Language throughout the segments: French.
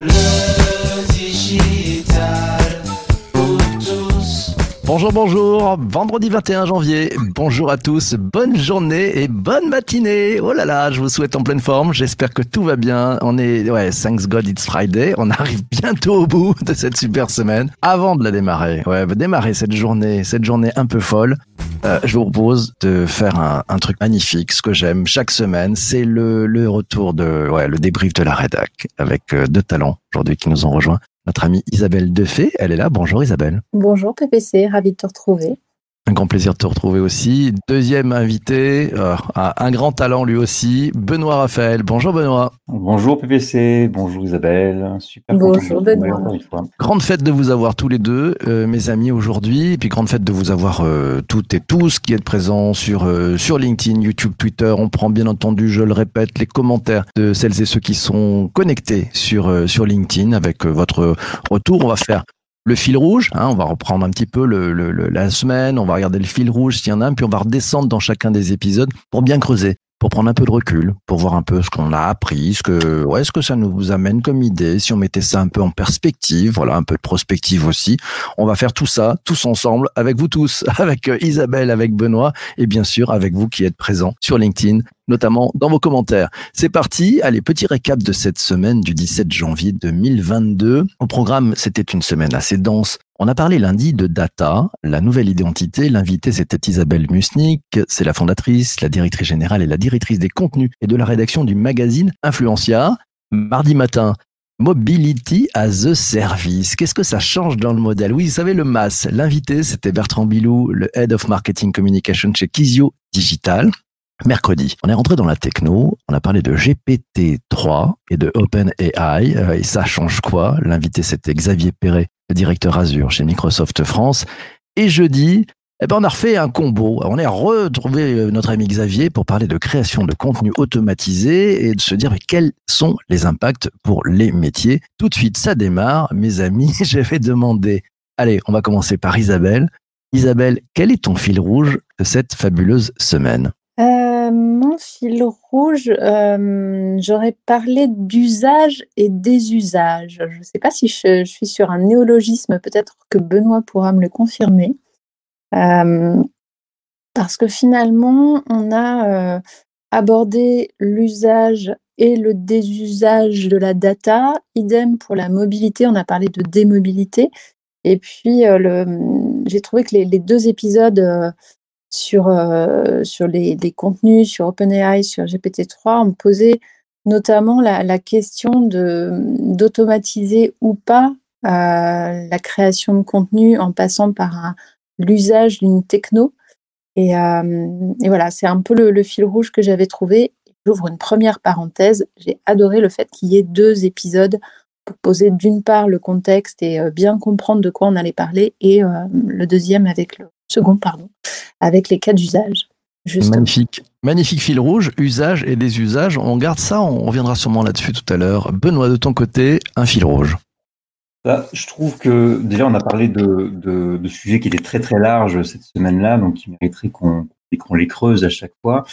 Le Bonjour, bonjour, vendredi 21 janvier, bonjour à tous, bonne journée et bonne matinée. Oh là là, je vous souhaite en pleine forme, j'espère que tout va bien. On est, ouais, thanks God it's Friday, on arrive bientôt au bout de cette super semaine. Avant de la démarrer, ouais, démarrer cette journée, cette journée un peu folle, euh, je vous propose de faire un, truc magnifique, ce que j'aime chaque semaine, c'est le, le retour de, ouais, le débrief de la rédac avec euh, deux talents aujourd'hui qui nous ont rejoints. Notre amie Isabelle Defay, elle est là. Bonjour Isabelle. Bonjour PPC, ravi de te retrouver. Un grand plaisir de te retrouver aussi. Deuxième invité, euh, un grand talent lui aussi, Benoît Raphaël. Bonjour Benoît. Bonjour PPC, bonjour Isabelle. Super bonjour Benoît. Grande fête de vous avoir tous les deux, euh, mes amis, aujourd'hui. Et puis grande fête de vous avoir euh, toutes et tous qui êtes présents sur, euh, sur LinkedIn, YouTube, Twitter. On prend bien entendu, je le répète, les commentaires de celles et ceux qui sont connectés sur, euh, sur LinkedIn avec euh, votre retour. On va faire le fil rouge. Hein, on va reprendre un petit peu le, la semaine, on va regarder le fil rouge s'il y en a un, puis on va redescendre dans chacun des épisodes pour bien creuser, pour prendre un peu de recul, pour voir un peu ce qu'on a appris, ce que, ouais, ce que ça nous amène comme idée, si on mettait ça un peu en perspective, voilà, un peu de prospective aussi. On va faire tout ça, tous ensemble, avec vous tous, avec Isabelle, avec Benoît, et bien sûr avec vous qui êtes présents sur LinkedIn, notamment dans vos commentaires. C'est parti. Allez, petit récap de cette semaine du 17 janvier 2022. Au programme, c'était une semaine assez dense. On a parlé lundi de data, la nouvelle identité. L'invité, c'était Isabelle Musnik. C'est la fondatrice, la directrice générale et la directrice des contenus et de la rédaction du magazine Influencia. Mardi matin, Mobility as a Service. Qu'est-ce que ça change dans le modèle? Oui, vous savez, le MAS. L'invité, c'était Bertrand Bilou, le Head of Marketing Communication chez Kizio Digital. Mercredi, on est rentré dans la techno, on a parlé de GPT-3 et de OpenAI, euh, et ça change quoi? L'invité, c'était Xavier Perret, le directeur Azure chez Microsoft France. Et jeudi, eh ben, on a refait un combo. On a retrouvé notre ami Xavier pour parler de création de contenu automatisé et de se dire mais quels sont les impacts pour les métiers? Tout de suite, ça démarre. Mes amis, je vais demander, allez, on va commencer par Isabelle. Isabelle, quel est ton fil rouge de cette fabuleuse semaine? Mon fil rouge, euh, j'aurais parlé d'usage et désusage. Je ne sais pas si je, suis sur un néologisme, peut-être que Benoît pourra me le confirmer. Euh, parce que finalement, on a euh, abordé l'usage et le désusage de la data. Idem pour la mobilité, on a parlé de démobilité. Et puis, j'ai trouvé que les, deux épisodes sur, euh, sur les, contenus, sur OpenAI, sur GPT-3, ont posé notamment la, question d'automatiser ou pas euh, la création de contenu en passant par l'usage d'une techno. Et, euh, et, voilà, c'est un peu le, fil rouge que j'avais trouvé. J'ouvre une première parenthèse. J'ai adoré le fait qu'il y ait deux épisodes pour poser d'une part le contexte et bien comprendre de quoi on allait parler, et le deuxième avec le second, pardon, avec les cas d'usage. Magnifique. Magnifique fil rouge, usage et des usages. On garde ça, on reviendra sûrement là-dessus tout à l'heure. Benoît, de ton côté, un fil rouge. Bah, je trouve que déjà on a parlé de, de, de sujets qui étaient très très larges cette semaine-là, donc qui mériteraient qu'on qu les creuse à chaque fois,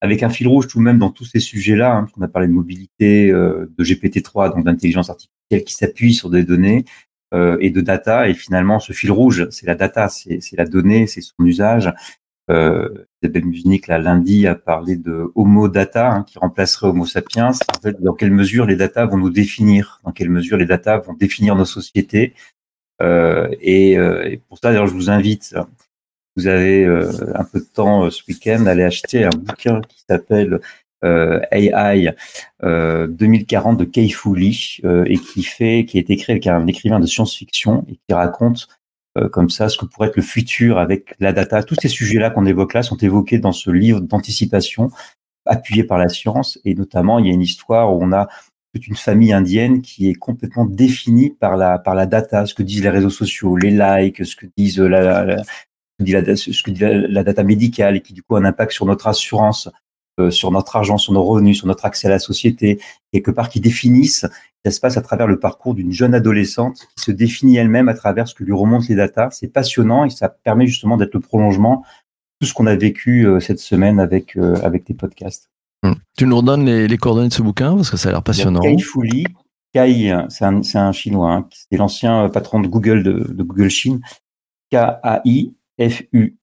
avec un fil rouge tout de même dans tous ces sujets-là. Hein, on a parlé de mobilité, euh, de GPT-3, donc d'intelligence artificielle qui s'appuie sur des données et de data. Et finalement, ce fil rouge, c'est la data, c'est la donnée, c'est son usage. Euh, Isabelle Musnick, là, lundi, a parlé de Homo Data, hein, qui remplacerait Homo Sapiens. En fait, dans quelle mesure les data vont nous définir, dans quelle mesure les data vont définir nos sociétés? Euh, et, euh, et, pour ça, d'ailleurs, je vous invite, vous avez euh, un peu de temps euh, ce week-end, à acheter un bouquin qui s'appelle euh, AI 2040 de Kay Fooley et qui fait, qui est écrit avec un écrivain de science-fiction et qui raconte euh, comme ça, ce que pourrait être le futur avec la data. Tous ces sujets-là qu'on évoque là sont évoqués dans ce livre d'anticipation appuyé par la science. Et notamment, il y a une histoire où on a toute une famille indienne qui est complètement définie par la, par la data, ce que disent les réseaux sociaux, les likes, ce que disent la, la, ce que dit la, la data médicale et qui du coup a un impact sur notre assurance, euh, sur notre argent, sur nos revenus, sur notre accès à la société, quelque part qui définissent ça se passe à travers le parcours d'une jeune adolescente qui se définit elle-même à travers ce que lui remontent les datas. C'est passionnant et ça permet justement d'être le prolongement de tout ce qu'on a vécu euh, cette semaine avec, euh, avec tes podcasts. Hum. Tu nous redonnes les, les, coordonnées de ce bouquin parce que ça a l'air passionnant. Kay Fooley, Kai, c'est un, c'est un chinois, hein, c'est l'ancien patron de Google de, de Google Chine. K-A-I-F-U-L-I,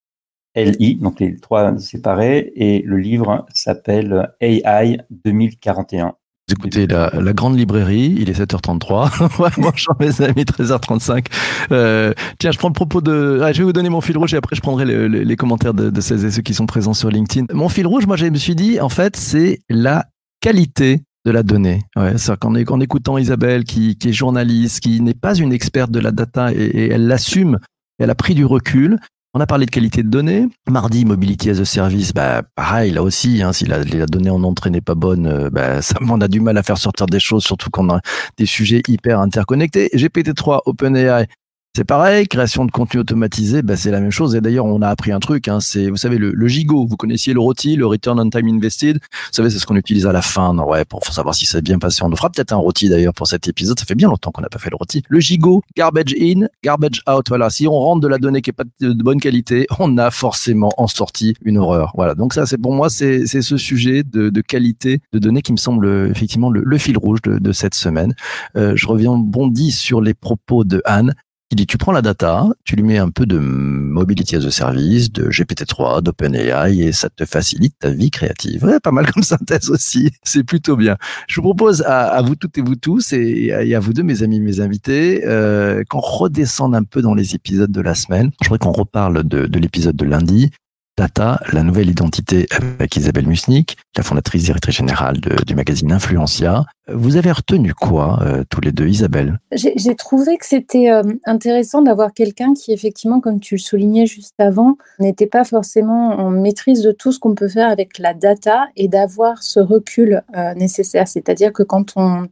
donc les trois séparés, et le livre s'appelle AI 2041. Vous écoutez la, grande librairie, il est 7h33. Bonjour mes amis, 13h35. Euh, tiens, je prends le propos de... Ah, je vais vous donner mon fil rouge et après je prendrai le, le, les commentaires de, de celles et ceux qui sont présents sur LinkedIn. Mon fil rouge, moi je me suis dit, en fait, c'est la qualité de la donnée. Ouais, c'est qu'en en écoutant Isabelle, qui, qui est journaliste, qui n'est pas une experte de la data et elle l'assume, elle a pris du recul. On a parlé de qualité de données. Mardi, Mobility as a Service, bah, pareil, là aussi, hein, si la, la, donnée en entrée n'est pas bonne, euh, bah, ça, on a du mal à faire sortir des choses, surtout qu'on a des sujets hyper interconnectés. GPT-3, OpenAI, c'est pareil, création de contenu automatisé, bah, c'est la même chose. Et d'ailleurs, on a appris un truc, hein, c'est, vous savez, le, le, gigot. Vous connaissiez le ROTI, le Return on Time Invested? Vous savez, c'est ce qu'on utilise à la fin, non, ouais, pour savoir si ça a bien passé. On fera peut-être un ROTI d'ailleurs pour cet épisode. Ça fait bien longtemps qu'on n'a pas fait le ROTI. Le gigot, garbage in, garbage out. Voilà. Si on rentre de la donnée qui est pas de bonne qualité, on a forcément en sortie une horreur. Voilà. Donc ça, c'est pour moi, c'est, c'est ce sujet de, de, qualité de données qui me semble effectivement le, le fil rouge de, de cette semaine. Euh, je reviens bondi sur les propos de Anne il dit tu prends la data, tu lui mets un peu de mobility as a service, de GPT-3, d'OpenAI et ça te facilite ta vie créative. Ouais, pas mal comme synthèse aussi. C'est plutôt bien. Je vous propose à, vous toutes et vous tous et à, vous deux, mes amis, mes invités, euh, qu'on redescende un peu dans les épisodes de la semaine. Je voudrais qu'on reparle de l'épisode de lundi Data, la nouvelle identité avec Isabelle Musnick, la fondatrice directrice générale du magazine Influencia. Vous avez retenu quoi, euh, tous les deux, Isabelle? J'ai trouvé que c'était euh, intéressant d'avoir quelqu'un qui, effectivement, comme tu le soulignais juste avant, n'était pas forcément en maîtrise de tout ce qu'on peut faire avec la data et d'avoir ce recul euh, nécessaire. C'est-à-dire que quand on,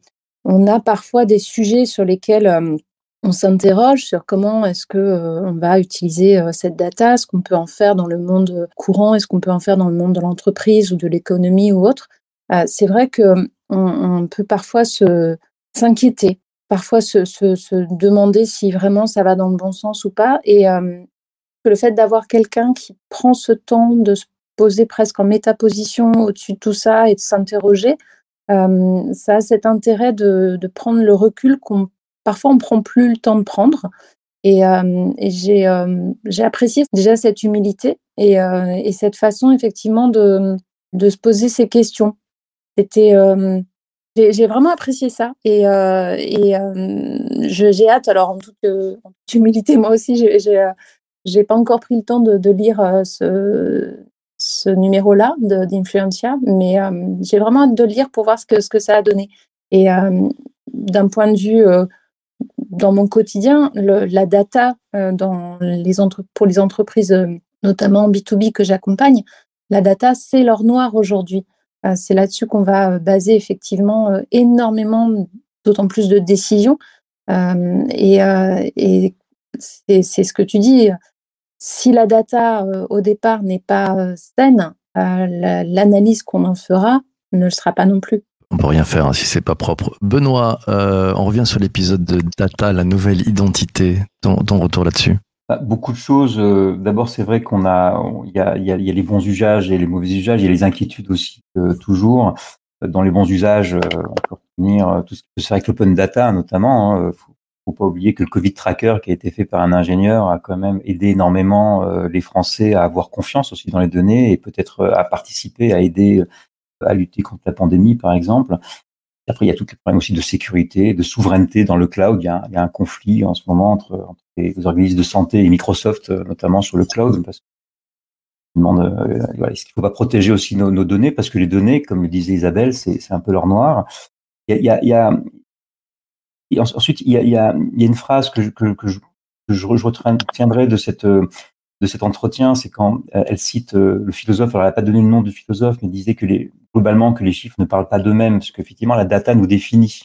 a parfois des sujets sur lesquels on s'interroge sur comment est-ce que euh, on va utiliser euh, cette data, ce qu'on peut en faire dans le monde courant, est-ce qu'on peut en faire dans le monde de l'entreprise ou de l'économie ou autre. Euh, c'est vrai que on, peut parfois se s'inquiéter, parfois se, se, demander si vraiment ça va dans le bon sens ou pas, et le fait d'avoir quelqu'un qui prend ce temps de se poser presque en métaposition au-dessus de tout ça et de s'interroger, ça a cet intérêt de, de prendre le recul qu'on parfois on prend plus le temps de prendre. Et, j'ai apprécié déjà cette humilité et, et, cette façon effectivement de, se poser ces questions. J'ai vraiment apprécié ça et, j'ai hâte alors en toute, humilité moi aussi j'ai j'ai pas encore pris le temps de, lire ce, ce numéro là d'Influencia mais j'ai vraiment hâte de lire pour voir ce que ça a donné et d'un point de vue dans mon quotidien, la data euh, pour les entreprises, euh, notamment B2B que j'accompagne, la data, c'est l'or noir aujourd'hui. Euh, c'est là-dessus qu'on va baser effectivement énormément, d'autant plus de décisions. Et, et c'est ce que tu dis. Si la data au départ n'est pas saine, l'analyse qu'on en fera ne le sera pas non plus. On peut rien faire hein, si c'est pas propre. Benoît, euh, on revient sur l'épisode de Data, la nouvelle identité. Ton, retour là-dessus? Bah, Beaucoup de choses. Euh, D'abord, c'est vrai qu'on a, il y a, y, y a, les bons usages et les mauvais usages. Il y a les inquiétudes aussi euh, toujours. Dans les bons usages, on peut retenir tout ce qui peut se faire avec l'open data, notamment. Hein. Faut, faut pas oublier que le Covid tracker qui a été fait par un ingénieur a quand même aidé énormément les Français à avoir confiance aussi dans les données et peut-être à participer, à aider à lutter contre la pandémie, par exemple. Après, il y a tous les problèmes aussi de sécurité, de souveraineté dans le cloud. Il y a, un conflit en ce moment entre, les organismes de santé et Microsoft, euh, notamment sur le cloud, parce euh, qu'il ne faut pas protéger aussi nos, données? Parce que les données, comme le disait Isabelle, c'est un peu leur noir. Il y a, ensuite, il y a, une phrase que je, retiendrai de cette, de cet entretien, c'est quand euh, elle cite euh, le philosophe, alors elle n'a pas donné le nom du philosophe, mais disait que les, globalement que les chiffres ne parlent pas d'eux-mêmes, parce qu'effectivement la data nous définit,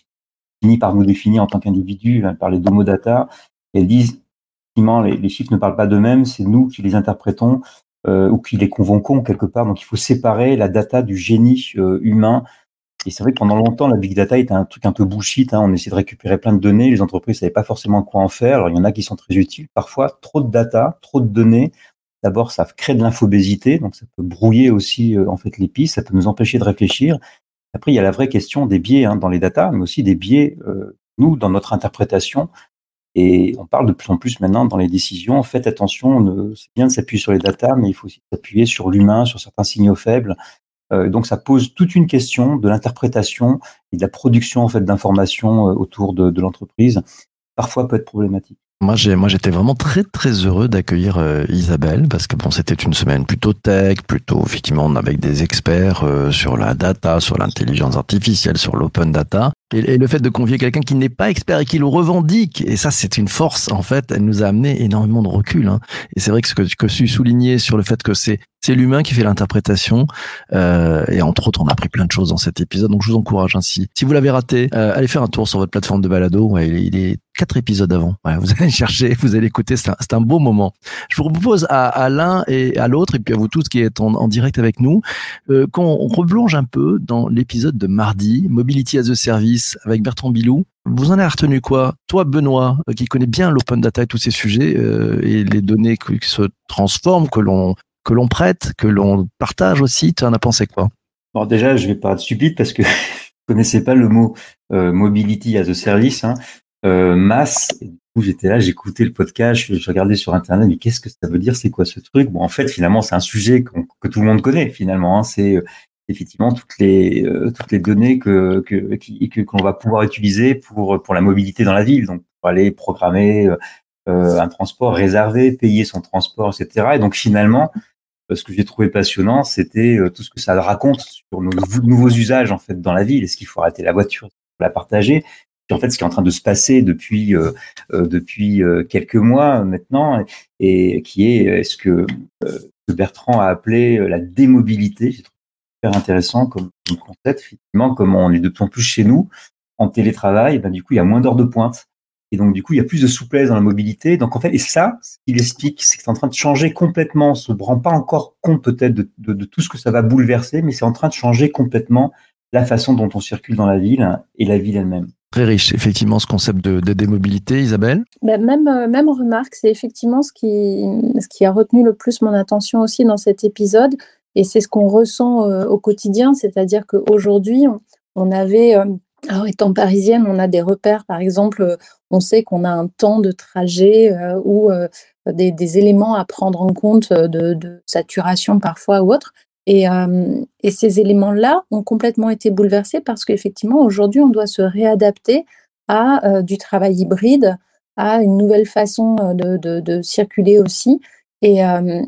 finit par nous définir en tant qu'individu, elle parlait d'homo data, et elles disent effectivement les, les, chiffres ne parlent pas d'eux-mêmes, c'est nous qui les interprétons euh, ou qui les convoquons quelque part, donc il faut séparer la data du génie euh, humain, et c'est vrai que pendant longtemps, la big data était un truc un peu bullshit. Hein. On essayait de récupérer plein de données. Les entreprises ne savaient pas forcément quoi en faire. Alors, il y en a qui sont très utiles. Parfois, trop de data, trop de données. D'abord, ça crée de l'infobésité. Donc, ça peut brouiller aussi, euh, en fait, les pistes. Ça peut nous empêcher de réfléchir. Après, il y a la vraie question des biais hein, dans les datas, mais aussi des biais, euh, nous, dans notre interprétation. Et on parle de plus en plus maintenant dans les décisions. Faites attention, c'est bien de s'appuyer sur les datas, mais il faut aussi s'appuyer sur l'humain, sur certains signaux faibles. Euh, donc ça pose toute une question de l'interprétation et de la production en fait d'informations autour de, de l'entreprise. Parfois peut être problématique. Moi, j'étais vraiment très, très heureux d'accueillir euh, Isabelle parce que bon, c'était une semaine plutôt tech, plutôt effectivement avec des experts euh, sur la data, sur l'intelligence artificielle, sur l'open data. Et, le fait de convier quelqu'un qui n'est pas expert et qui le revendique, et ça, c'est une force en fait. Elle nous a amené énormément de recul. Hein. Et c'est vrai que ce que, je suis souligné sur le fait que c'est c'est l'humain qui fait l'interprétation. Euh, et entre autres, on a appris plein de choses dans cet épisode. Donc, je vous encourage ainsi. Si vous l'avez raté, euh, allez faire un tour sur votre plateforme de balado. Ouais, il, est, quatre épisodes avant. Ouais, vous allez chercher, vous allez écouter. C'est un, un beau moment. Je vous propose à, à l'un et à l'autre, et puis à vous tous qui êtes en, en direct avec nous, euh, qu'on replonge un peu dans l'épisode de mardi, Mobility as a Service, avec Bertrand Bilou. Vous en avez retenu quoi? Toi, Benoît, euh, qui connais bien l'open data et tous ces sujets euh, et les données qui se transforment, que l'on que l'on prête, que l'on partage aussi. Tu en as pensé quoi? Bon, déjà, je vais pas être stupide parce que je connaissais pas le mot euh, mobility as a service, hein. Et du coup, j'étais là, j'écoutais le podcast, je, regardais sur internet, mais qu'est-ce que ça veut dire? C'est quoi ce truc? Bon, en fait, finalement, c'est un sujet que tout le monde connaît. Finalement, hein. c'est effectivement toutes les euh, toutes les données que que que qu'on va pouvoir utiliser pour pour la mobilité dans la ville. Donc, pour aller programmer euh, un transport réservé, payer son transport, etc. Et donc, finalement ce que j'ai trouvé passionnant, c'était tout ce que ça raconte sur nos nouveaux usages en fait dans la ville. Est-ce qu'il faut arrêter la voiture, la partager? En fait, ce qui est en train de se passer depuis euh, depuis quelques mois maintenant, et, qui est ce que, euh, Bertrand a appelé la démobilité. Super intéressant comme, comme, concept. Effectivement, comme on est de plus en plus chez nous en télétravail, ben, du coup, il y a moins d'heures de pointe. Et donc, du coup, il y a plus de souplesse dans la mobilité. Donc, en fait, et ça, ce qu'il explique, c'est que c'est en train de changer complètement. On ne se rend pas encore compte peut-être de, de, de, tout ce que ça va bouleverser, mais c'est en train de changer complètement la façon dont on circule dans la ville et la ville elle-même. Très riche, effectivement, ce concept de, de démobilité, Isabelle? Ben, même, euh, même remarque, c'est effectivement ce qui, ce qui a retenu le plus mon attention aussi dans cet épisode. Et c'est ce qu'on ressent euh, au quotidien, c'est-à-dire qu'aujourd'hui, on, avait... Euh, alors, étant parisienne, on a des repères, par exemple, on sait qu'on a un temps de trajet euh, ou des, éléments à prendre en compte de, saturation parfois ou autre. Et, ces éléments-là ont complètement été bouleversés parce qu'effectivement, aujourd'hui, on doit se réadapter à du travail hybride, à une nouvelle façon de circuler aussi. Et,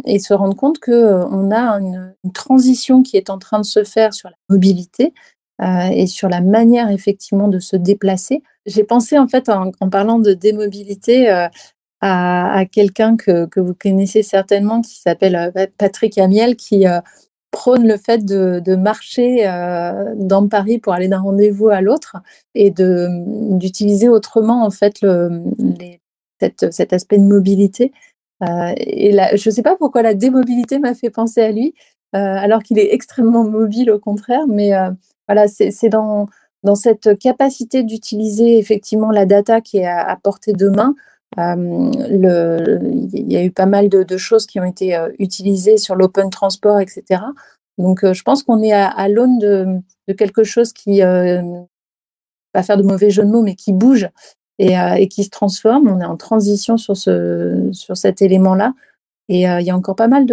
et, se rendre compte qu'on a une, transition qui est en train de se faire sur la mobilité euh, et sur la manière effectivement de se déplacer. J'ai pensé en fait en, parlant de démobilité euh, à, quelqu'un que, vous connaissez certainement qui s'appelle euh, Patrick Amiel qui prône le fait de, marcher dans Paris pour aller d'un rendez-vous à l'autre et d'utiliser autrement en fait cet aspect de mobilité. Et là, je ne sais pas pourquoi la démobilité m'a fait penser à lui, alors qu'il est extrêmement mobile au contraire, mais voilà, c'est dans, cette capacité d'utiliser effectivement la data qui est à, portée de main. Euh, il y a eu pas mal de, choses qui ont été euh, utilisées sur l'open transport, etc. Donc, euh, je pense qu'on est à, à l'aune de, de, quelque chose qui, euh, pas faire de mauvais jeu de mots, mais qui bouge et, euh, et, qui se transforme. On est en transition sur, ce, sur cet élément-là. Et il y a encore pas mal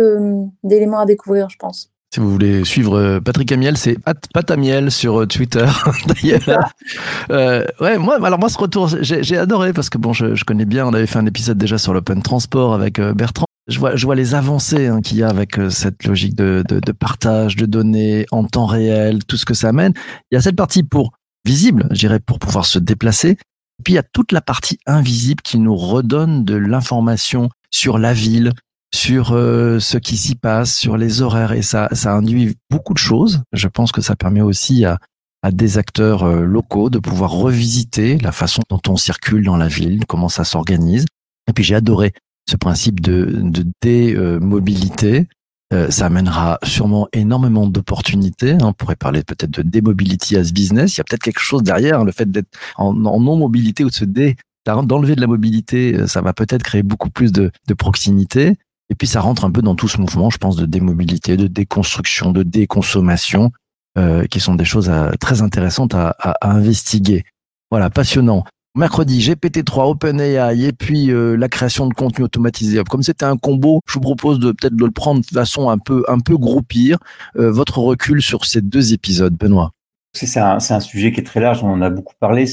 d'éléments à découvrir, je pense. Si vous voulez suivre euh, Patrick Amiel, c'est Patamiel sur euh, Twitter. D'ailleurs, euh, ouais, moi, alors moi, ce retour, j'ai adoré parce que bon, je, je, connais bien. On avait fait un épisode déjà sur l'open transport avec Bertrand. Je vois, je vois les avancées hein, qu'il y a avec cette logique de, de, de, partage de données en temps réel, tout ce que ça amène. Il y a cette partie pour visible, je dirais, pour pouvoir se déplacer. Puis il y a toute la partie invisible qui nous redonne de l'information sur la ville, sur euh, ce qui s'y passe, sur les horaires, et ça, ça induit beaucoup de choses. Je pense que ça permet aussi à, à des acteurs euh, locaux de pouvoir revisiter la façon dont on circule dans la ville, comment ça s'organise. Et puis j'ai adoré ce principe de, de démobilité. Euh, ça amènera sûrement énormément d'opportunités. Hein. On pourrait parler peut-être de démobility as business. Il y a peut-être quelque chose derrière, le fait d'être en, non-mobilité ou de se dé d'enlever de la mobilité, euh, ça va peut-être créer beaucoup plus de, proximité. Et puis ça rentre un peu dans tout ce mouvement, je pense, de démobilité, de déconstruction, de déconsommation. euh, qui sont des choses à- très intéressantes à, à- à investiguer. Voilà, passionnant. Mercredi, GPT-3, OpenAI et puis euh, la création de contenu automatisé. Comme c'était un combo, je vous propose de peut-être de le prendre de façon un peu un peu groupir. Euh, votre recul sur ces deux épisodes, Benoît. C'est un, un sujet qui est très large, on en a beaucoup parlé.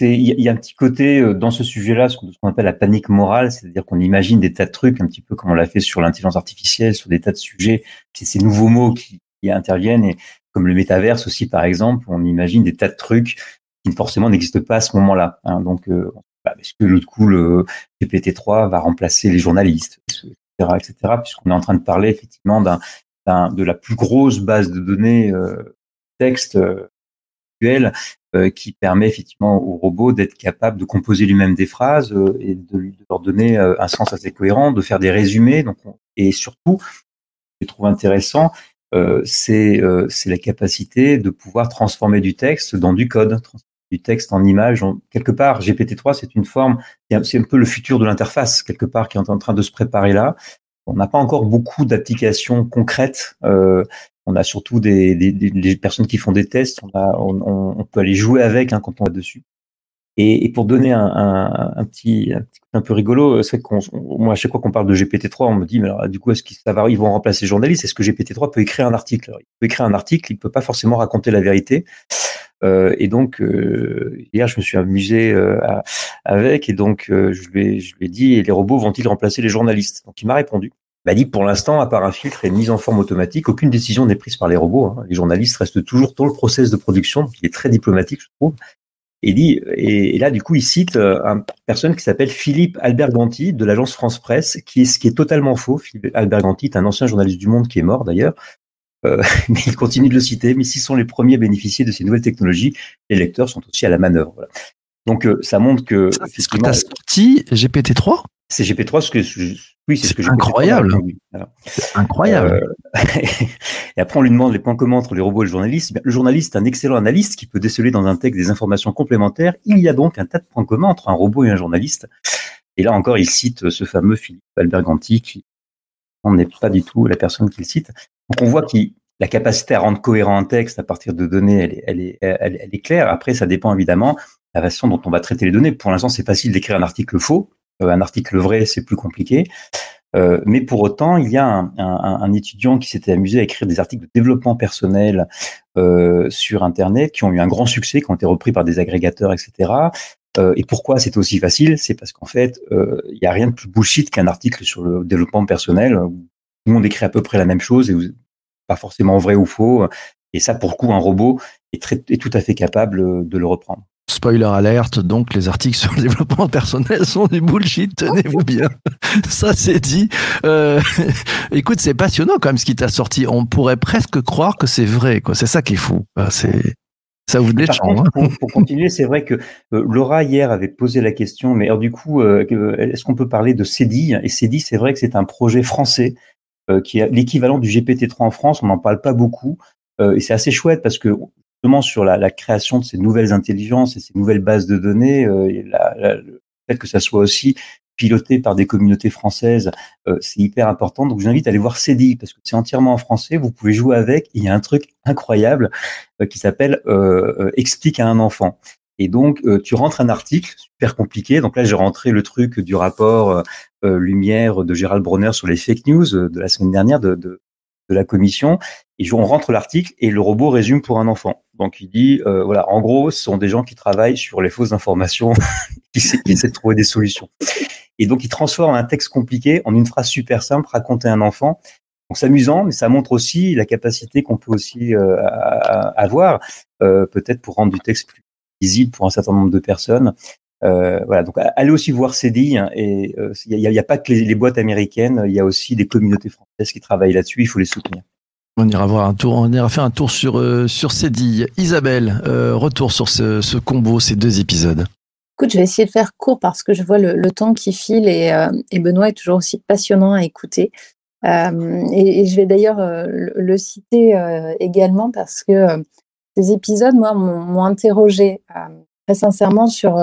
Il y, a- un petit côté euh, dans ce sujet-là, ce qu'on appelle la panique morale, c'est-à-dire qu'on imagine des tas de trucs, un petit peu comme on l'a fait sur l'intelligence artificielle, sur des tas de sujets. C'est ces nouveaux mots qui, qui interviennent, et comme le métaverse aussi, par exemple, on imagine des tas de trucs qui forcément n'existent pas à ce moment-là. hein. Donc, euh, bah, est-ce que l'autre coup, le GPT-3 va remplacer les journalistes, etc., etc., puisqu'on est en train de parler effectivement d'un, de la plus grosse base de données euh, texte euh, actuelle, euh, qui permet effectivement au robot d'être capable de composer lui-même des phrases euh, et de, de leur donner euh, un sens assez cohérent, de faire des résumés. Donc, on- et surtout, je trouve intéressant, euh, c'est euh, la capacité de pouvoir transformer du texte dans du code, du texte en image. On- quelque part, GPT-3, c'est une forme, c'est un- peu le futur de l'interface, quelque part, qui est en train de se préparer là. On n'a pas encore beaucoup d'applications concrètes. Euh, on a surtout des, des, des- personnes qui font des tests. On, a, on, on- peut aller jouer avec hein, quand on va dessus. Et, et pour donner un, un, un petit, un petit un peu rigolo, c'est qu'on, on- moi à chaque fois qu'on parle de GPT-3, on me dit mais alors du coup est-ce qu'ils ils vont remplacer les journalistes? Est-ce que GPT-3 peut écrire un article? Il peut écrire un article, il peut pas forcément raconter la vérité. Euh, et donc euh, hier je me suis amusé euh, avec et donc je lui ai, je lui ai dit les robots vont-ils remplacer les journalistes? Donc il m'a répondu. Il m'a dit pour l'instant, à part un filtre et une mise en forme automatique, aucune décision n'est prise par les robots. hein. Les journalistes restent toujours dans le process de production, il est très diplomatique, je trouve. Et, dit, et, là, du coup, il cite une personne qui s'appelle Philippe Alberganti de l'agence France Presse, qui est ce qui est totalement faux. Philippe Alberganti est un ancien journaliste du Monde qui est mort d'ailleurs. Euh, mais il continue de le citer. Mais s'ils sont les premiers à bénéficier de ces nouvelles technologies, les lecteurs sont aussi à la manœuvre. Voilà. Donc, euh, ça montre que C'est ce que tu as sorti, GPT-3 c'est GP3, ce que je- oui, c'est ce que incroyable. C'est incroyable. Euh, et après, on lui demande les points communs entre les robots et le journaliste. Le journaliste est un excellent analyste qui peut déceler dans un texte des informations complémentaires. Il y a donc un tas de points communs entre un robot et un journaliste. Et là encore, il cite ce fameux Philippe Alberganti qui on n'est pas du tout la personne qu'il cite. Donc on voit qu'il la capacité à rendre cohérent un texte à partir de données, elle est, claire. Après, ça dépend évidemment de la façon dont on va traiter les données. Pour l'instant, c'est facile d'écrire un article faux. Euh, un article vrai, c'est plus compliqué. Euh, mais pour autant, il y a un étudiant qui s'était amusé à écrire des articles de développement personnel euh, sur Internet qui ont eu un grand succès, qui ont été repris par des agrégateurs, etc. Euh, et pourquoi c'est aussi facile? C'est parce qu'en fait, euh, il n'y a rien de plus bullshit qu'un article sur le développement personnel où tout le monde écrit à peu près la même chose et pas forcément vrai ou faux. Et ça, pour le coup, un robot est, très, est tout à fait capable de le reprendre. Spoiler alerte, donc les articles sur le développement personnel sont du bullshit, tenez-vous bien. Ça c'est dit. Euh, écoute, c'est passionnant quand même ce qui t'a sorti. On pourrait presque croire que c'est vrai, quoi. C'est ça qui est fou. C'est ça vous Par déchante. contre, hein. pour, pour continuer, c'est vrai que euh, Laura hier avait posé la question, mais alors du coup, euh, que- est-ce qu'on peut parler de CEDI Et CEDI, c'est vrai que c'est un projet français euh, qui est l'équivalent du GPT-3 en France. On n'en parle pas beaucoup, euh, et c'est assez chouette parce que justement sur la, la création de ces nouvelles intelligences et ces nouvelles bases de données, euh, et la- la- le fait que ça soit aussi piloté par des communautés françaises, euh, c'est hyper important. Donc, je vous invite à aller voir CEDI parce que c'est entièrement en français. Vous pouvez jouer avec. Il y a un truc incroyable euh, qui s'appelle euh, Explique à un enfant. Et donc, tu rentres un article super compliqué. Donc là, j'ai rentré le truc du rapport Lumière de Gérald Bronner sur les fake news de la semaine dernière de, de, de la commission. Et on rentre l'article et le robot résume pour un enfant. Donc, il dit, euh, voilà, en gros, ce sont des gens qui travaillent sur les fausses informations, qui, essaient- de trouver des solutions. Et donc, il transforme un texte compliqué en une phrase super simple racontée à un enfant. Donc, c'est amusant, mais ça montre aussi la capacité qu'on peut aussi euh, avoir, euh, peut-être pour rendre du texte plus lisible pour un certain nombre de personnes. Voilà, donc allez aussi voir CEDI. hein, et il n'y a, pas que les boîtes américaines, il y a aussi des communautés françaises qui travaillent là-dessus. Il faut les soutenir. On ira voir un tour, on ira faire un tour sur euh, sur Cédille. Isabelle, euh, retour sur ce, ce combo, ces deux épisodes. Écoute, je vais essayer de faire court parce que je vois le, temps qui file et, euh, et Benoît est toujours aussi passionnant à écouter. Euh, et, je vais d'ailleurs le, citer également parce que ces épisodes, moi, m'ont interrogé très sincèrement sur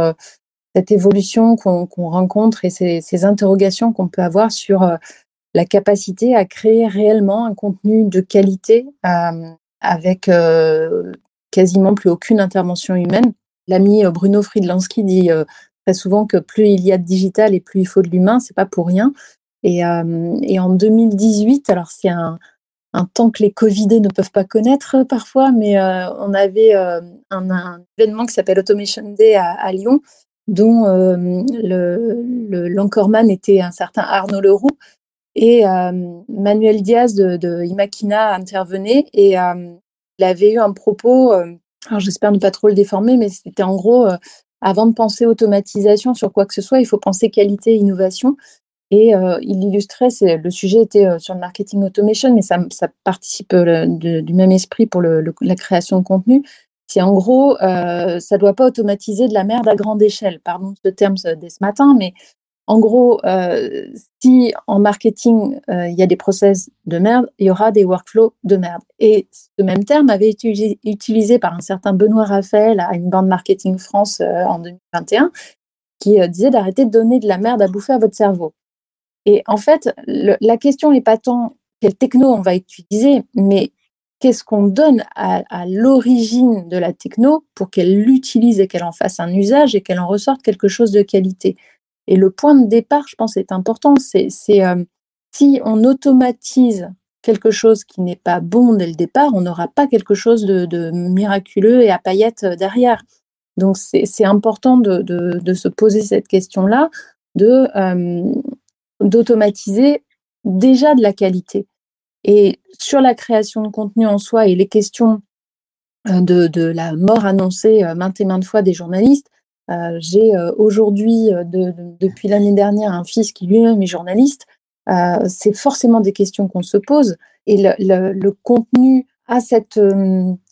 cette évolution qu'on qu'on rencontre et ces, interrogations qu'on peut avoir sur la capacité à créer réellement un contenu de qualité euh, avec quasiment plus aucune intervention humaine. L'ami Bruno Friedlansky dit très souvent que plus il y a de digital et plus il faut de l'humain, c'est pas pour rien. Et, et en 2018, alors c'est un, temps que les Covidés ne peuvent pas connaître parfois, mais on avait un, événement qui s'appelle Automation Day à, Lyon, dont le l'encoreman était un certain Arnaud Leroux et Manuel Diaz de, de Imakina intervenait et il avait eu un propos, alors j'espère ne pas trop le déformer, mais c'était en gros avant de penser automatisation sur quoi que ce soit, il faut penser qualité et innovation. Et il illustrait, le sujet était sur le marketing automation, mais ça, participe du même esprit pour la création de contenu. C'est en gros, ça doit pas automatiser de la merde à grande échelle. Pardon ce terme dès ce matin, mais en gros, euh, si en marketing il y a des process de merde, il y aura des workflows de merde. Et ce même terme avait été utilisé par un certain Benoît Raphaël à une bande marketing France en 2021, qui disait d'arrêter de donner de la merde à bouffer à votre cerveau. Et en fait, la question n'est pas tant quelle techno on va utiliser, mais qu'est-ce qu'on donne à l'origine de la techno pour qu'elle l'utilise et qu'elle en fasse un usage et qu'elle en ressorte quelque chose de qualité. Et le point de départ, je pense, est important. C'est euh, si on automatise quelque chose qui n'est pas bon dès le départ, on n'aura pas quelque chose de, miraculeux et à paillettes derrière. Donc c'est important de, se poser cette question-là, de euh, d'automatiser déjà de la qualité. Et sur la création de contenu en soi et les questions euh, de, la mort annoncée euh, maintes et maintes fois des journalistes, euh, j'ai euh, aujourd'hui, de, depuis l'année dernière, un fils qui lui-même est journaliste. Euh, c'est forcément des questions qu'on se pose. Et le, contenu a cette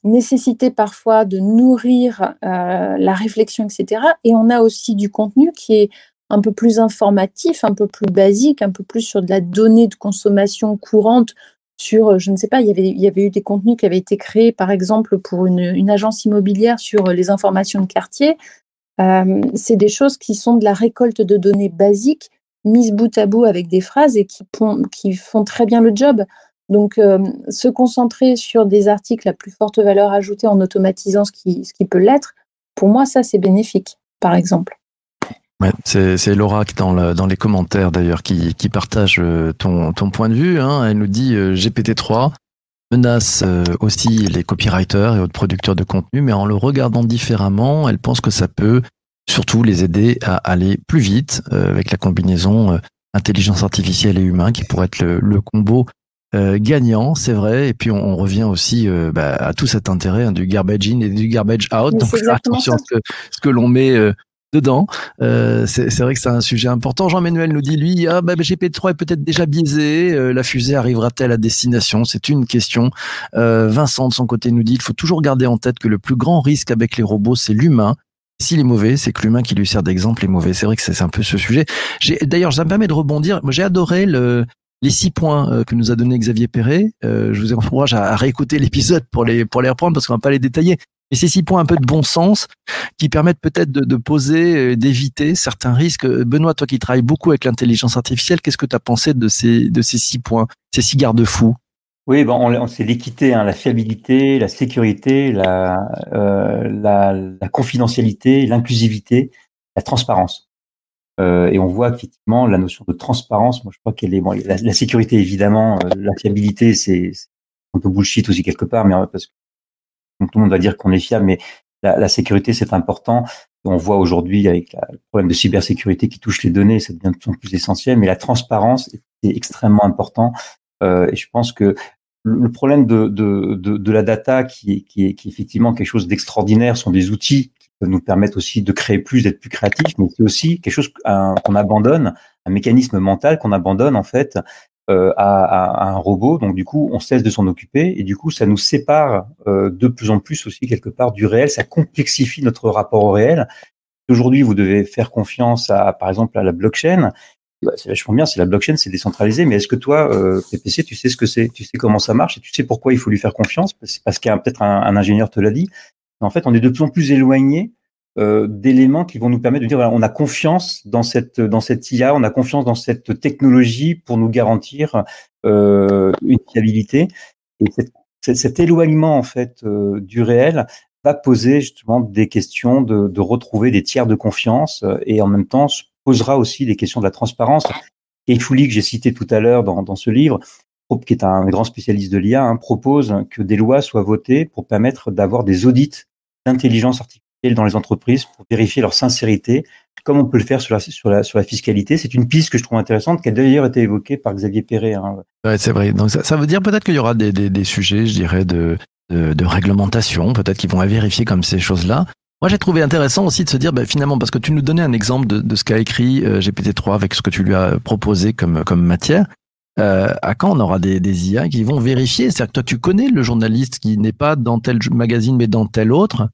nécessité parfois de nourrir la réflexion, etc. Et on a aussi du contenu qui est un peu plus informatif, un peu plus basique, un peu plus sur de la donnée de consommation courante, sur, je ne sais pas, il y avait, eu des contenus qui avaient été créés, par exemple, pour une agence immobilière sur les informations de quartier. Euh, c'est des choses qui sont de la récolte de données basiques, mises bout à bout avec des phrases et qui, font très bien le job. Donc, euh, se concentrer sur des articles à plus forte valeur ajoutée en automatisant ce qui, peut l'être, pour moi, ça, c'est bénéfique, par exemple. C'est Laura dans, dans les commentaires d'ailleurs qui, partage euh, ton, point de vue. Hein. Elle nous dit euh, GPT-3 menace euh, aussi les copywriters et autres producteurs de contenu, mais en le regardant différemment, elle pense que ça peut surtout les aider à aller plus vite avec la combinaison intelligence artificielle et humain qui pourrait être le, le combo gagnant, c'est vrai. Et puis on, on revient aussi bah, à tout cet intérêt hein, du garbage in et du garbage out. Mais Donc attention à ce que, ce que l'on met dedans. Euh, c'est vrai que c'est un sujet important. Jean-Manuel nous dit, lui, ah, bah, GP3 est peut-être déjà biaisé. Euh, la fusée arrivera-t-elle à destination? C'est une question. Euh, Vincent, de son côté, nous dit, il faut toujours garder en tête que le plus grand risque avec les robots, c'est l'humain. S'il est mauvais, c'est que l'humain qui lui sert d'exemple est mauvais. C'est vrai que c'est un peu ce sujet. D'ailleurs, ça me permet de rebondir. Moi, j'ai adoré le, les six points euh, que nous a donné Xavier Perret. Euh, je vous encourage à, à réécouter l'épisode pour les pour les reprendre parce qu'on va pas les détailler. Et ces six points un peu de bon sens qui permettent peut-être de, de, poser, euh, d'éviter certains risques. Benoît, toi qui travailles beaucoup avec l'intelligence artificielle, qu'est-ce que tu as pensé de ces, de ces six points, ces six garde-fous? Oui, bon, c'est l'équité, hein, la fiabilité, la sécurité, la, euh, la, la confidentialité, l'inclusivité, la transparence. Euh, et on voit effectivement la notion de transparence. Moi, je crois qu'elle est bon. La, la sécurité, évidemment, euh, la fiabilité, c'est un peu bullshit aussi quelque part, mais parce que tout le monde va dire qu'on est fiable, mais la, la sécurité, c'est important. On voit aujourd'hui avec le problème de cybersécurité qui touche les données, ça devient de plus en plus essentiel, mais la transparence est extrêmement important. Euh, et je pense que le problème de, de, de, de la data, qui est, qui, est, qui est effectivement quelque chose d'extraordinaire, sont des outils qui peuvent nous permettre aussi de créer plus, d'être plus créatifs, mais c'est aussi quelque chose qu'on abandonne, un mécanisme mental qu'on abandonne en fait euh, à, à, un robot. Donc du coup, on cesse de s'en occuper et du coup, ça nous sépare euh, de plus en plus aussi quelque part du réel. Ça complexifie notre rapport au réel. Aujourd'hui, vous devez faire confiance à, par exemple, à la blockchain. Bah, c'est vachement bien, c'est la blockchain, c'est décentralisé. Mais est-ce que toi, euh, PPC, tu sais ce que c'est, tu sais comment ça marche? Et tu sais pourquoi il faut lui faire confiance? C'est parce qu'il y a peut-être un, un ingénieur te l'a dit. En fait, on est de plus en plus éloigné euh, d'éléments qui vont nous permettre de dire voilà, on a confiance dans cette dans cette IA, on a confiance dans cette technologie pour nous garantir euh, une fiabilité. Et cette, cet, éloignement en fait euh, du réel va poser justement des questions de, de retrouver des tiers de confiance euh, et en même temps se posera aussi des questions de la transparence. Et Fouli, que j'ai cité tout à l'heure dans, dans ce livre, qui est un grand spécialiste de l'IA, hein, propose que des lois soient votées pour permettre d'avoir des audits d'intelligence artificielle dans les entreprises pour vérifier leur sincérité, comme on peut le faire sur la, sur la, sur la fiscalité. C'est une piste que je trouve intéressante, qui a d'ailleurs été évoquée par Xavier Perret. Hein. C'est vrai. Donc ça, ça veut dire peut-être qu'il y aura des, des, des sujets, je dirais, de, de, réglementation, peut-être qu'ils vont vérifier comme ces choses-là. Moi, j'ai trouvé intéressant aussi de se dire, ben, finalement, parce que tu nous donnais un exemple de, ce qu'a écrit euh, GPT-3 avec ce que tu lui as proposé comme, comme matière. Euh, à quand on aura des, IA qui vont vérifier? C'est-à-dire que toi, tu connais le journaliste qui n'est pas dans tel magazine, mais dans tel autre,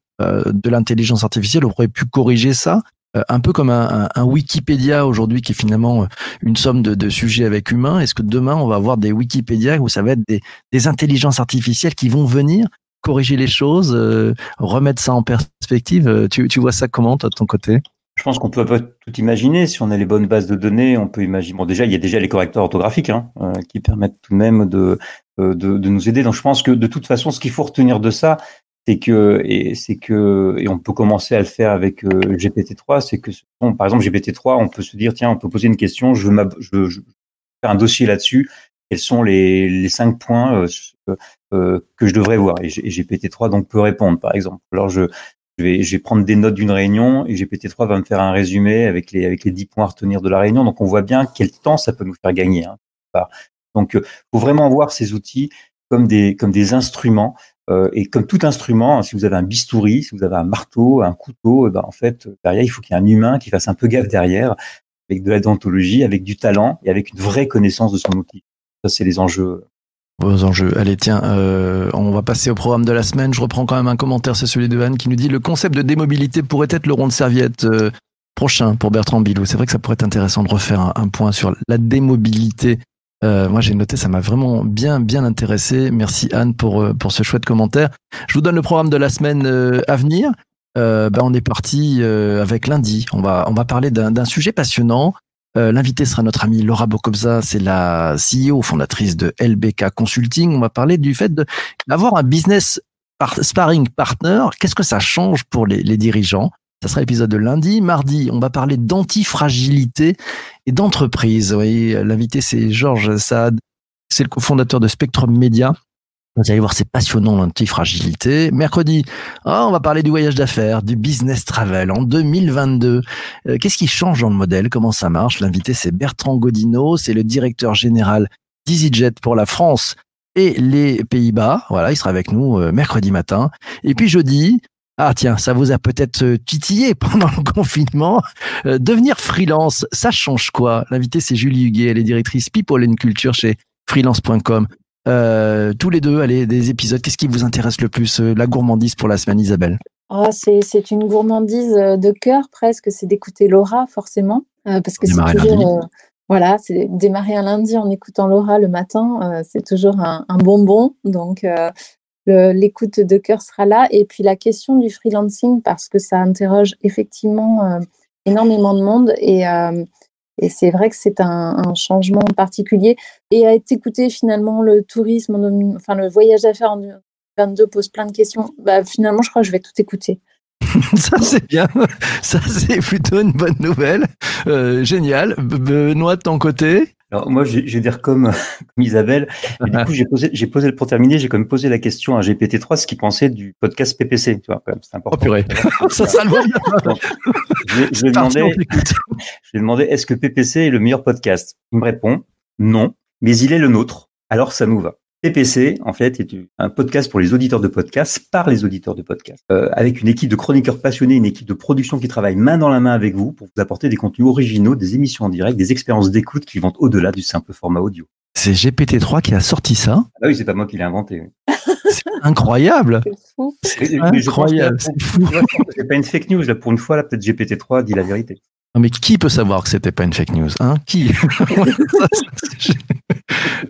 de l'intelligence artificielle, aurait pu corriger ça euh, un peu comme un, Wikipédia aujourd'hui qui est finalement euh, une somme de, sujets avec humains. Est-ce que demain on va avoir des Wikipédia où ça va être des, intelligences artificielles qui vont venir corriger les choses, euh, remettre ça en perspective? Euh, tu, vois ça comment toi de ton côté? Je pense qu'on peut tout imaginer. Si on a les bonnes bases de données, on peut imaginer. Bon, déjà, il y a déjà les correcteurs orthographiques hein, euh, qui permettent tout de même de, de, nous aider. Donc, je pense que de toute façon, ce qu'il faut retenir de ça, c'est que et c'est que et on peut commencer à le faire avec euh, GPT-3, c'est que par exemple GPT-3, on peut se dire tiens, on peut poser une question, je veux, je veux, je veux faire un dossier là-dessus. Quels sont les, les cinq points euh, euh, que je devrais voir? Et, et GPT-3 donc peut répondre par exemple. Alors je je vais, je vais prendre des notes d'une réunion et GPT-3 va me faire un résumé avec les avec les dix points à retenir de la réunion. Donc on voit bien quel temps ça peut nous faire gagner. Hein. Donc euh, faut vraiment voir ces outils comme des comme des instruments et comme tout instrument, hein, si vous avez un bistouri, si vous avez un marteau, un couteau, eh ben, en fait, derrière, il faut qu'il y ait un humain qui fasse un peu gaffe derrière, avec de la dentologie, avec du talent et avec une vraie connaissance de son outil. Ça, c'est les enjeux. Vos enjeux. Allez, tiens, euh, on va passer au programme de la semaine. Je reprends quand même un commentaire, c'est celui de Anne qui nous dit le concept de démobilité pourrait être le rond de serviette euh, prochain pour Bertrand Bilou. C'est vrai que ça pourrait être intéressant de refaire un point sur la démobilité euh, moi, j'ai noté, ça m'a vraiment bien, bien intéressé. Merci Anne pour, euh, pour ce chouette commentaire. Je vous donne le programme de la semaine euh, à venir. Euh, ben, on est parti euh, avec lundi. On va, on va parler d'un sujet passionnant. Euh, L'invité sera notre amie Laura Bokobza, c'est la CEO fondatrice de LBK Consulting. On va parler du fait d'avoir un business par sparring partner. Qu'est-ce que ça change pour les dirigeants? Ça sera l'épisode de lundi. Mardi, on va parler d'antifragilité et d'entreprise. Oui, l'invité, c'est Georges Saad. C'est le cofondateur de Spectrum Media. Vous allez voir, c'est passionnant l'antifragilité. Mercredi, oh, on va parler du voyage d'affaires, du business travel en 2022. Euh, Qu'est-ce qui change dans le modèle? Comment ça marche? L'invité, c'est Bertrand Godino. C'est le directeur général d'EasyJet pour la France et les Pays-Bas. Voilà, il sera avec nous euh, mercredi matin. Et puis jeudi, ah tiens, ça vous a peut-être euh, titillé pendant le confinement. Euh, devenir freelance, ça change quoi? L'invité, c'est Julie Huguet, elle est directrice People and Culture chez freelance.com. Euh, tous les deux, allez, des épisodes. Qu'est-ce qui vous intéresse le plus La gourmandise pour la semaine, Isabelle? Oh, C'est une gourmandise de cœur presque, c'est d'écouter Laura forcément. Euh, parce que c'est toujours... voilà, c'est démarrer un lundi en écoutant Laura le matin, c'est toujours un, un, bonbon. Donc, l'écoute de cœur sera là. Et puis la question du freelancing, parce que ça interroge effectivement euh, énormément de monde. Et, euh, et c'est vrai que c'est un, changement particulier. Et à écouter finalement le tourisme, en, enfin le voyage d'affaires en 2022 pose plein de questions. Bah, finalement, je crois que je vais tout écouter. ça c'est bien, ça c'est plutôt une bonne nouvelle. Euh, génial. Benoît de ton côté? Alors moi, je, je vais dire comme, comme Isabelle. Et du coup, j'ai posé, j'ai posé pour terminer, j'ai quand même posé la question à GPT-3 ce qu'il pensait du podcast PPC. Tu vois, c'est important. Oh purée, ça, ça le voit bien. je, je lui ai demandé, je lui ai demandé, est-ce que PPC est le meilleur podcast? Il me répond non, mais il est le nôtre. Alors ça nous va. PPC, en fait, est un podcast pour les auditeurs de podcast, par les auditeurs de podcast, euh, avec une équipe de chroniqueurs passionnés, une équipe de production qui travaille main dans la main avec vous pour vous apporter des contenus originaux, des émissions en direct, des expériences d'écoute qui vont au-delà du simple format audio. C'est GPT-3 qui a sorti ça Ah oui, c'est pas moi qui l'ai inventé. Oui. C'est incroyable. C'est incroyable. C'est fou. C'est pas une fake news là. Pour une fois là, peut-être GPT-3 dit la vérité. Non, mais qui peut savoir que c'était pas une fake news hein? Qui?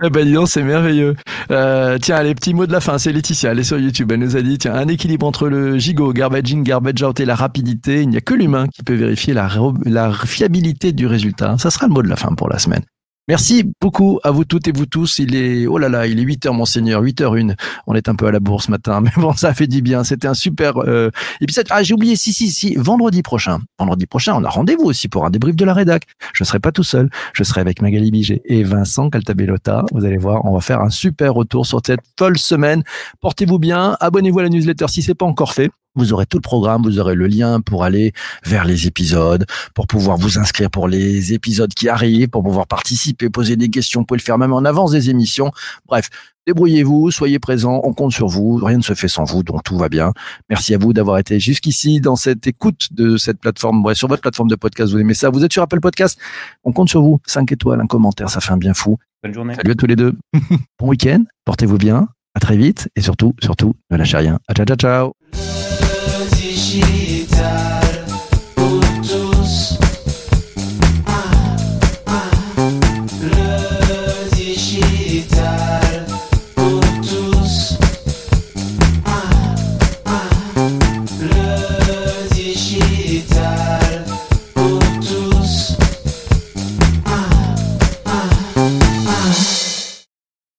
Eh ben dis donc, c'est merveilleux. Euh, tiens, les petits mots de la fin, c'est Laetitia, elle est sur YouTube, elle nous a dit, tiens, un équilibre entre le gigot, garbage in, garbage out et la rapidité, il n'y a que l'humain qui peut vérifier la, la fiabilité du résultat. Ça sera le mot de la fin pour la semaine. Merci beaucoup à vous toutes et vous tous. Il est, oh là là, il est 8 heures, monseigneur, 8 h 1 On est un peu à la bourse ce matin, mais bon, ça fait du bien. C'était un super euh, épisode. Ah, j'ai oublié, si, si, si, vendredi prochain. Vendredi prochain, on a rendez-vous aussi pour un débrief de la rédac. Je serai pas tout seul. Je serai avec Magali Biget et Vincent Caltabellota. Vous allez voir, on va faire un super retour sur cette folle semaine. Portez-vous bien. Abonnez-vous à la newsletter si c'est pas encore fait. Vous aurez tout le programme, vous aurez le lien pour aller vers les épisodes, pour pouvoir vous inscrire pour les épisodes qui arrivent, pour pouvoir participer, poser des questions, vous pouvez le faire même en avance des émissions. Bref, débrouillez-vous, soyez présents, on compte sur vous, rien ne se fait sans vous, donc tout va bien. Merci à vous d'avoir été jusqu'ici dans cette écoute de cette plateforme, bref, sur votre plateforme de podcast, vous aimez ça, vous êtes sur Apple Podcast, on compte sur vous, 5 étoiles, un commentaire, ça fait un bien fou. Bonne journée. Salut à tous les deux. bon week-end, portez-vous bien, à très vite, et surtout, surtout, ne lâchez rien. À ciao, ciao, ciao. Digital.